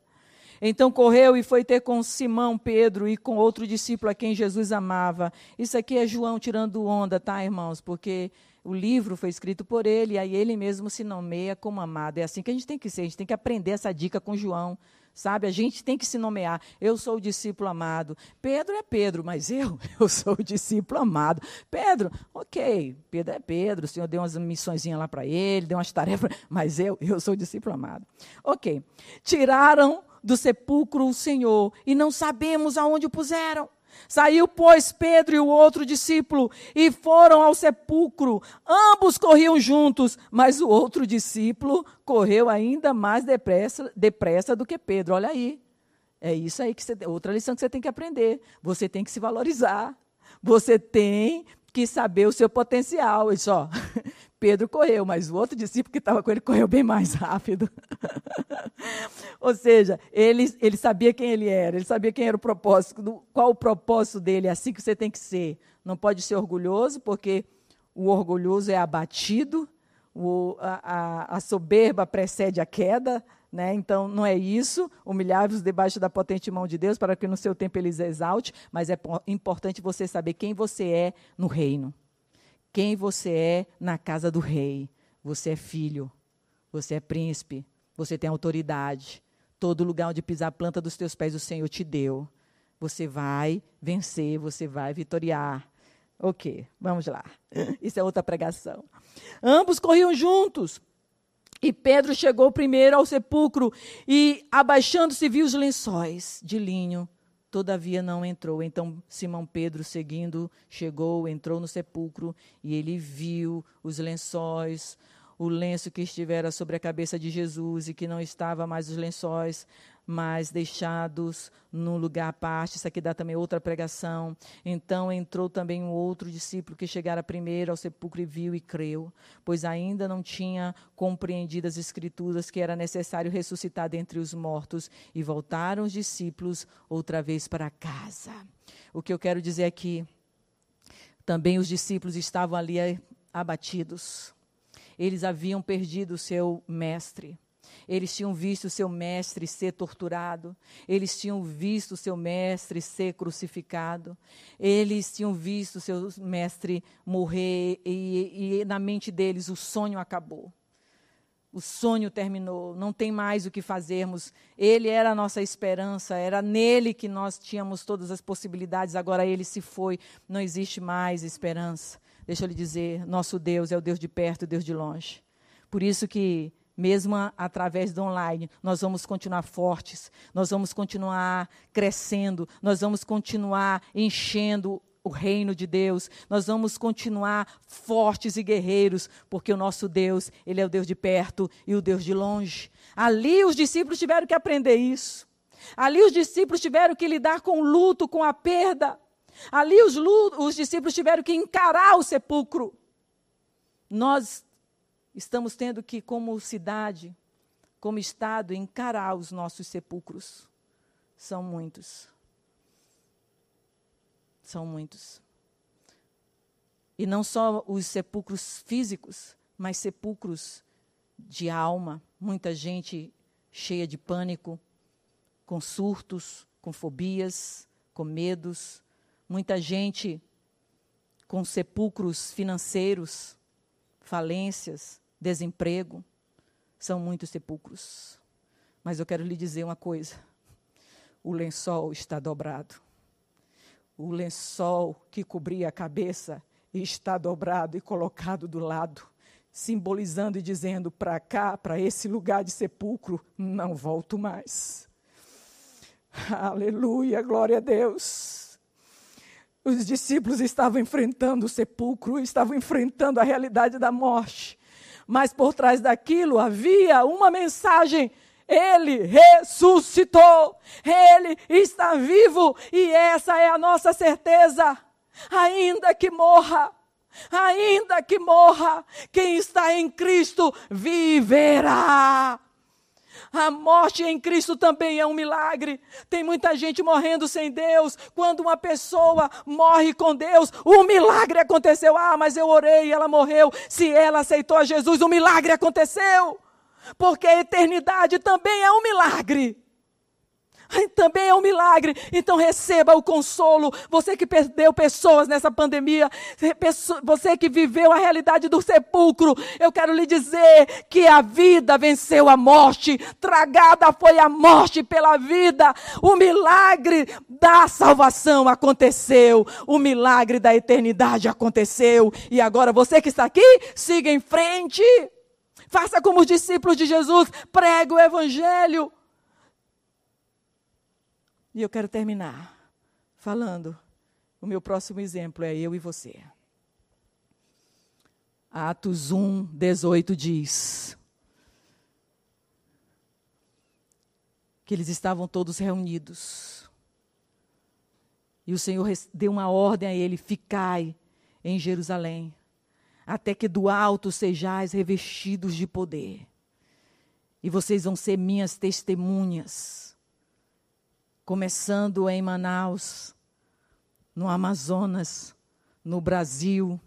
Speaker 1: Então correu e foi ter com Simão Pedro e com outro discípulo a quem Jesus amava. Isso aqui é João tirando onda, tá, irmãos? Porque o livro foi escrito por ele, e aí ele mesmo se nomeia como amado. É assim que a gente tem que ser, a gente tem que aprender essa dica com João. Sabe, a gente tem que se nomear. Eu sou o discípulo amado. Pedro é Pedro, mas eu, eu sou o discípulo amado. Pedro, ok, Pedro é Pedro, o Senhor deu umas missõezinhas lá para ele, deu umas tarefas, mas eu, eu sou o discípulo amado. Ok. Tiraram do sepulcro o Senhor e não sabemos aonde o puseram. Saiu, pois, Pedro e o outro discípulo e foram ao sepulcro. Ambos corriam juntos, mas o outro discípulo correu ainda mais depressa, depressa do que Pedro. Olha aí. É isso aí que você, outra lição que você tem que aprender. Você tem que se valorizar. Você tem que saber o seu potencial. Isso, ó, Pedro correu, mas o outro discípulo que estava com ele correu bem mais rápido. Ou seja, ele, ele sabia quem ele era, ele sabia quem era o propósito, qual o propósito dele, é assim que você tem que ser. Não pode ser orgulhoso, porque o orgulhoso é abatido, o, a, a, soberba precede a queda, né? Então, não é isso, humilhar-vos debaixo da potente mão de Deus, para que no seu tempo ele exalte, mas é importante você saber quem você é no reino quem você é na casa do rei. Você é filho, você é príncipe, você tem autoridade. Todo lugar onde pisar a planta dos teus pés o Senhor te deu. Você vai vencer, você vai vitoriar. Ok, vamos lá. Isso é outra pregação. Ambos corriam juntos. E Pedro chegou primeiro ao sepulcro e, abaixando-se, viu os lençóis de linho Todavia não entrou. Então Simão Pedro, seguindo, chegou, entrou no sepulcro e ele viu os lençóis, o lenço que estivera sobre a cabeça de Jesus e que não estava mais os lençóis, mas deixados no lugar à parte. Isso aqui dá também outra pregação. Então entrou também um outro discípulo que chegara primeiro ao sepulcro e viu e creu, pois ainda não tinha compreendido as Escrituras que era necessário ressuscitar dentre os mortos. E voltaram os discípulos outra vez para casa. O que eu quero dizer aqui, também os discípulos estavam ali abatidos. Eles haviam perdido o seu mestre. Eles tinham visto seu mestre ser torturado, eles tinham visto seu mestre ser crucificado, eles tinham visto seu mestre morrer, e, e na mente deles o sonho acabou. O sonho terminou, não tem mais o que fazermos. Ele era a nossa esperança, era nele que nós tínhamos todas as possibilidades, agora ele se foi, não existe mais esperança. Deixa eu lhe dizer, nosso Deus é o Deus de perto e Deus de longe. Por isso que mesmo através do online, nós vamos continuar fortes, nós vamos continuar crescendo, nós vamos continuar enchendo o reino de Deus, nós vamos continuar fortes e guerreiros, porque o nosso Deus, ele é o Deus de perto e o Deus de longe. Ali os discípulos tiveram que aprender isso. Ali os discípulos tiveram que lidar com o luto, com a perda. Ali os, os discípulos tiveram que encarar o sepulcro. Nós estamos tendo que, como cidade, como Estado, encarar os nossos sepulcros. São muitos. São muitos. E não só os sepulcros físicos, mas sepulcros de alma. Muita gente cheia de pânico, com surtos, com fobias, com medos. Muita gente com sepulcros financeiros, falências, desemprego. São muitos sepulcros. Mas eu quero lhe dizer uma coisa: o lençol está dobrado. O lençol que cobria a cabeça está dobrado e colocado do lado, simbolizando e dizendo: para cá, para esse lugar de sepulcro, não volto mais. Aleluia, glória a Deus. Os discípulos estavam enfrentando o sepulcro, estavam enfrentando a realidade da morte mas por trás daquilo havia uma mensagem. Ele ressuscitou, ele está vivo e essa é a nossa certeza. Ainda que morra, ainda que morra, quem está em Cristo viverá. A morte em Cristo também é um milagre. Tem muita gente morrendo sem Deus. Quando uma pessoa morre com Deus, o milagre aconteceu. Ah, mas eu orei e ela morreu. Se ela aceitou a Jesus, o milagre aconteceu. Porque a eternidade também é um milagre também é um milagre. Então receba o consolo. Você que perdeu pessoas nessa pandemia, você que viveu a realidade do sepulcro, eu quero lhe dizer que a vida venceu a morte, tragada foi a morte pela vida. O milagre da salvação aconteceu, o milagre da eternidade aconteceu. E agora você que está aqui, siga em frente. Faça como os discípulos de Jesus, pregue o evangelho. E eu quero terminar falando. O meu próximo exemplo é eu e você. Atos 1, 18 diz que eles estavam todos reunidos. E o Senhor deu uma ordem a ele: ficai em Jerusalém, até que do alto sejais revestidos de poder. E vocês vão ser minhas testemunhas começando em Manaus, no Amazonas, no Brasil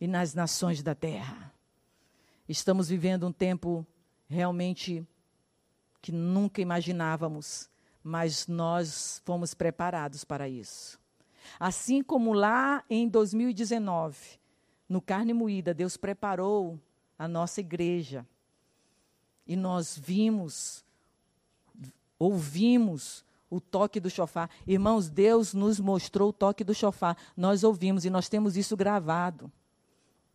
Speaker 1: e nas nações da terra. Estamos vivendo um tempo realmente que nunca imaginávamos, mas nós fomos preparados para isso. Assim como lá em 2019, no Carne Moída, Deus preparou a nossa igreja. E nós vimos, ouvimos o toque do chofar. Irmãos, Deus nos mostrou o toque do chofar. Nós ouvimos e nós temos isso gravado.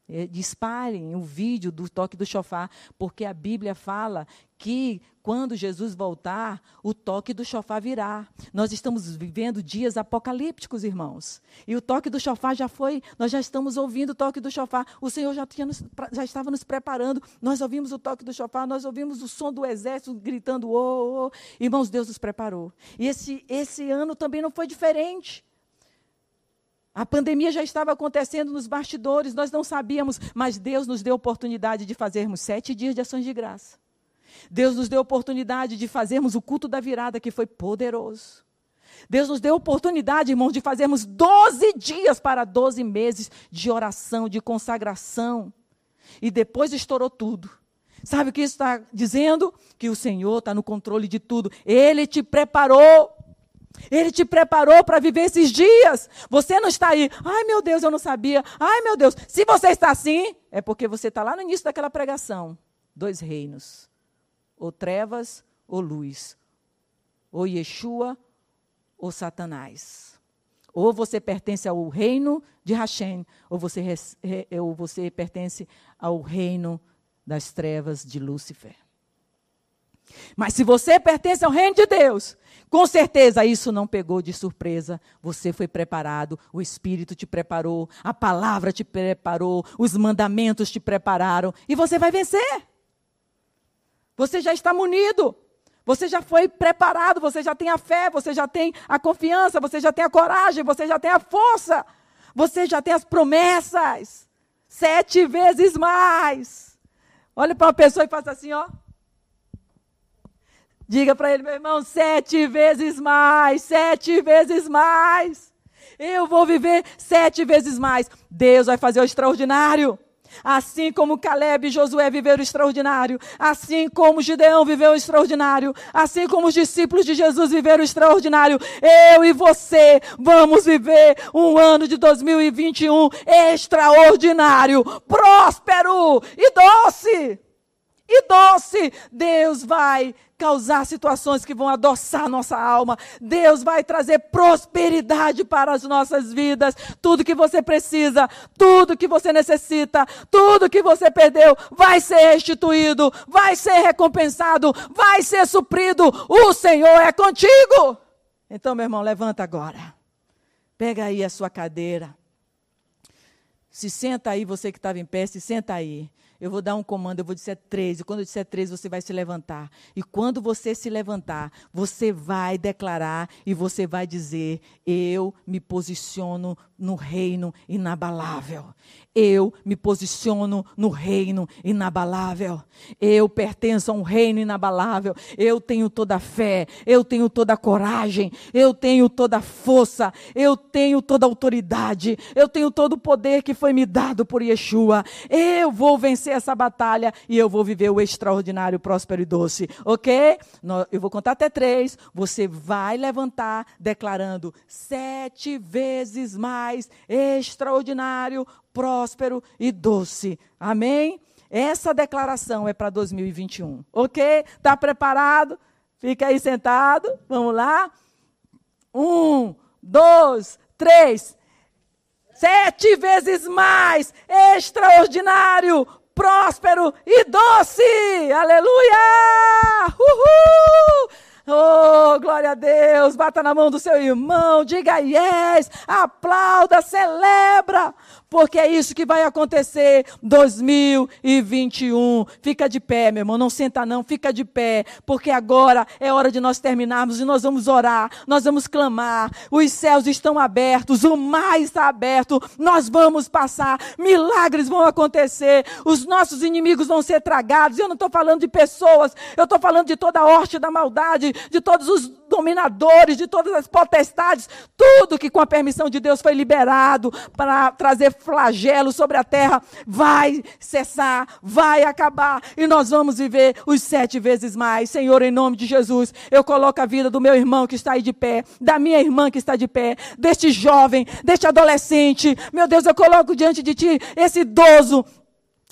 Speaker 1: É, disparem o vídeo do toque do chofar, porque a Bíblia fala que quando Jesus voltar, o toque do chofar virá. Nós estamos vivendo dias apocalípticos, irmãos. E o toque do chofar já foi, nós já estamos ouvindo o toque do chofar. O Senhor já, tinha nos, já estava nos preparando. Nós ouvimos o toque do chofar, nós ouvimos o som do exército gritando, oh, oh, oh. Irmãos, Deus nos preparou. E esse, esse ano também não foi diferente. A pandemia já estava acontecendo nos bastidores, nós não sabíamos, mas Deus nos deu oportunidade de fazermos sete dias de ações de graça. Deus nos deu oportunidade de fazermos o culto da virada, que foi poderoso. Deus nos deu oportunidade, irmãos, de fazermos 12 dias para 12 meses de oração, de consagração. E depois estourou tudo. Sabe o que isso está dizendo? Que o Senhor está no controle de tudo. Ele te preparou ele te preparou para viver esses dias. Você não está aí, ai meu Deus, eu não sabia. Ai meu Deus, se você está assim, é porque você está lá no início daquela pregação. Dois reinos: ou trevas ou luz. Ou Yeshua ou Satanás. Ou você pertence ao reino de Hashem, ou você, ou você pertence ao reino das trevas de Lúcifer. Mas se você pertence ao reino de Deus, com certeza isso não pegou de surpresa. Você foi preparado, o Espírito te preparou, a palavra te preparou, os mandamentos te prepararam e você vai vencer. Você já está munido. Você já foi preparado, você já tem a fé, você já tem a confiança, você já tem a coragem, você já tem a força, você já tem as promessas. Sete vezes mais. Olha para uma pessoa e faça assim, ó. Diga para ele, meu irmão, sete vezes mais, sete vezes mais. Eu vou viver sete vezes mais. Deus vai fazer o extraordinário. Assim como Caleb e Josué viveram o extraordinário, assim como Gideão viveu o extraordinário, assim como os discípulos de Jesus viveram o extraordinário, eu e você vamos viver um ano de 2021 extraordinário, próspero e doce. E doce, Deus vai causar situações que vão adoçar nossa alma. Deus vai trazer prosperidade para as nossas vidas. Tudo que você precisa, tudo que você necessita, tudo que você perdeu vai ser restituído, vai ser recompensado, vai ser suprido. O Senhor é contigo. Então, meu irmão, levanta agora. Pega aí a sua cadeira. Se senta aí, você que estava em pé, se senta aí. Eu vou dar um comando, eu vou dizer três. E quando eu disser três, você vai se levantar. E quando você se levantar, você vai declarar e você vai dizer: Eu me posiciono no reino inabalável. Eu me posiciono no reino inabalável. Eu pertenço a um reino inabalável. Eu tenho toda a fé, eu tenho toda a coragem, eu tenho toda a força, eu tenho toda a autoridade, eu tenho todo o poder que foi me dado por Yeshua. Eu vou vencer essa batalha e eu vou viver o extraordinário, próspero e doce. Ok? Eu vou contar até três. Você vai levantar declarando sete vezes mais extraordinário, próspero e doce. Amém? Essa declaração é para 2021. Ok? Está preparado? Fica aí sentado. Vamos lá. Um, dois, três. Sete vezes mais extraordinário, próspero e doce. Aleluia! Uhul! Oh, glória a Deus! Bata na mão do seu irmão, diga yes, aplauda, celebra, porque é isso que vai acontecer 2021. Fica de pé, meu irmão, não senta não, fica de pé, porque agora é hora de nós terminarmos e nós vamos orar, nós vamos clamar. Os céus estão abertos, o mar está aberto, nós vamos passar, milagres vão acontecer, os nossos inimigos vão ser tragados. Eu não estou falando de pessoas, eu estou falando de toda a horte da maldade, de todos os dominadores, de todas as potestades, tudo que com a permissão de Deus foi liberado para trazer flagelo sobre a terra, vai cessar, vai acabar, e nós vamos viver os sete vezes mais. Senhor, em nome de Jesus, eu coloco a vida do meu irmão que está aí de pé, da minha irmã que está de pé, deste jovem, deste adolescente. Meu Deus, eu coloco diante de ti esse idoso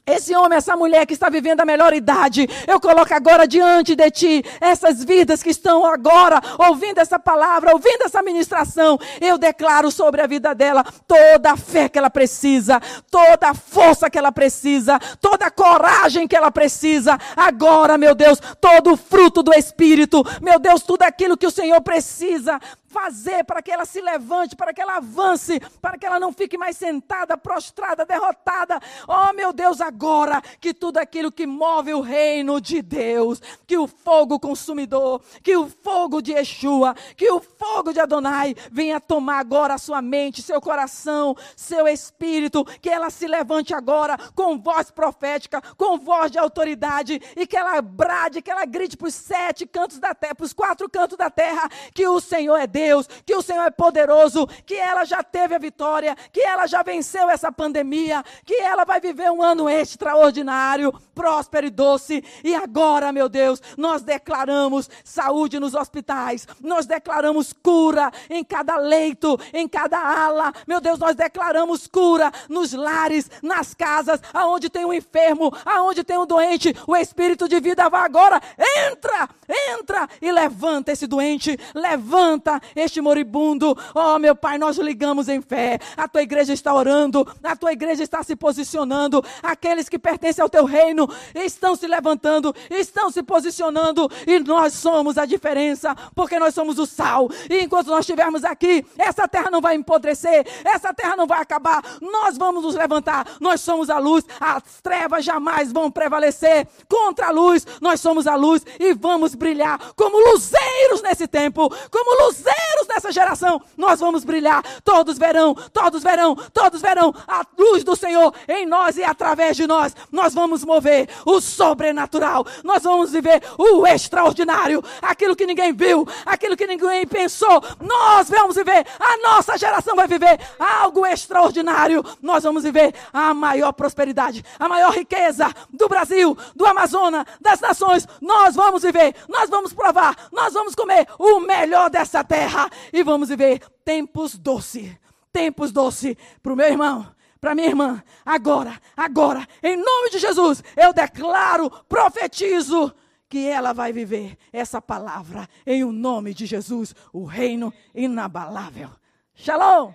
Speaker 1: esse homem, essa mulher que está vivendo a melhor idade, eu coloco agora diante de ti essas vidas que estão agora ouvindo essa palavra, ouvindo essa ministração. Eu declaro sobre a vida dela toda a fé que ela precisa, toda a força que ela precisa, toda a coragem que ela precisa. Agora, meu Deus, todo o fruto do Espírito, meu Deus, tudo aquilo que o Senhor precisa fazer para que ela se levante, para que ela avance, para que ela não fique mais sentada, prostrada, derrotada. Oh, meu Deus, agora que tudo aquilo que move o reino de Deus, que o fogo consumidor, que o fogo de Yeshua, que o fogo de Adonai venha tomar agora a sua mente, seu coração, seu espírito, que ela se levante agora com voz profética, com voz de autoridade e que ela brade, que ela grite para os sete cantos da terra, para os quatro cantos da terra, que o Senhor é Deus Deus, que o Senhor é poderoso, que ela já teve a vitória, que ela já venceu essa pandemia, que ela vai viver um ano extraordinário, próspero e doce. E agora, meu Deus, nós declaramos saúde nos hospitais, nós declaramos cura em cada leito, em cada ala. Meu Deus, nós declaramos cura nos lares, nas casas, aonde tem um enfermo, aonde tem um doente. O espírito de vida vai agora, entra, entra e levanta esse doente, levanta este moribundo. Oh, meu Pai, nós ligamos em fé. A tua igreja está orando, a tua igreja está se posicionando. Aqueles que pertencem ao teu reino estão se levantando, estão se posicionando e nós somos a diferença, porque nós somos o sal. E enquanto nós estivermos aqui, essa terra não vai empodrecer, essa terra não vai acabar. Nós vamos nos levantar. Nós somos a luz. As trevas jamais vão prevalecer contra a luz. Nós somos a luz e vamos brilhar como luzeiros nesse tempo, como luzeiros guerreiros dessa geração, nós vamos brilhar. Todos verão, todos verão, todos verão a luz do Senhor em nós e através de nós. Nós vamos mover o sobrenatural, nós vamos viver o extraordinário, aquilo que ninguém viu, aquilo que ninguém pensou. Nós vamos viver, a nossa geração vai viver algo extraordinário. Nós vamos viver a maior prosperidade, a maior riqueza do Brasil, do Amazonas, das nações. Nós vamos viver, nós vamos provar, nós vamos comer o melhor dessa terra terra e vamos viver tempos doce, tempos doce para o meu irmão, para minha irmã. Agora, agora, em nome de Jesus, eu declaro, profetizo que ela vai viver essa palavra em o nome de Jesus, o reino inabalável. Shalom!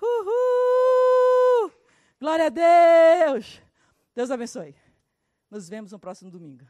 Speaker 1: Uhul! Glória a Deus! Deus abençoe. Nos vemos no próximo domingo.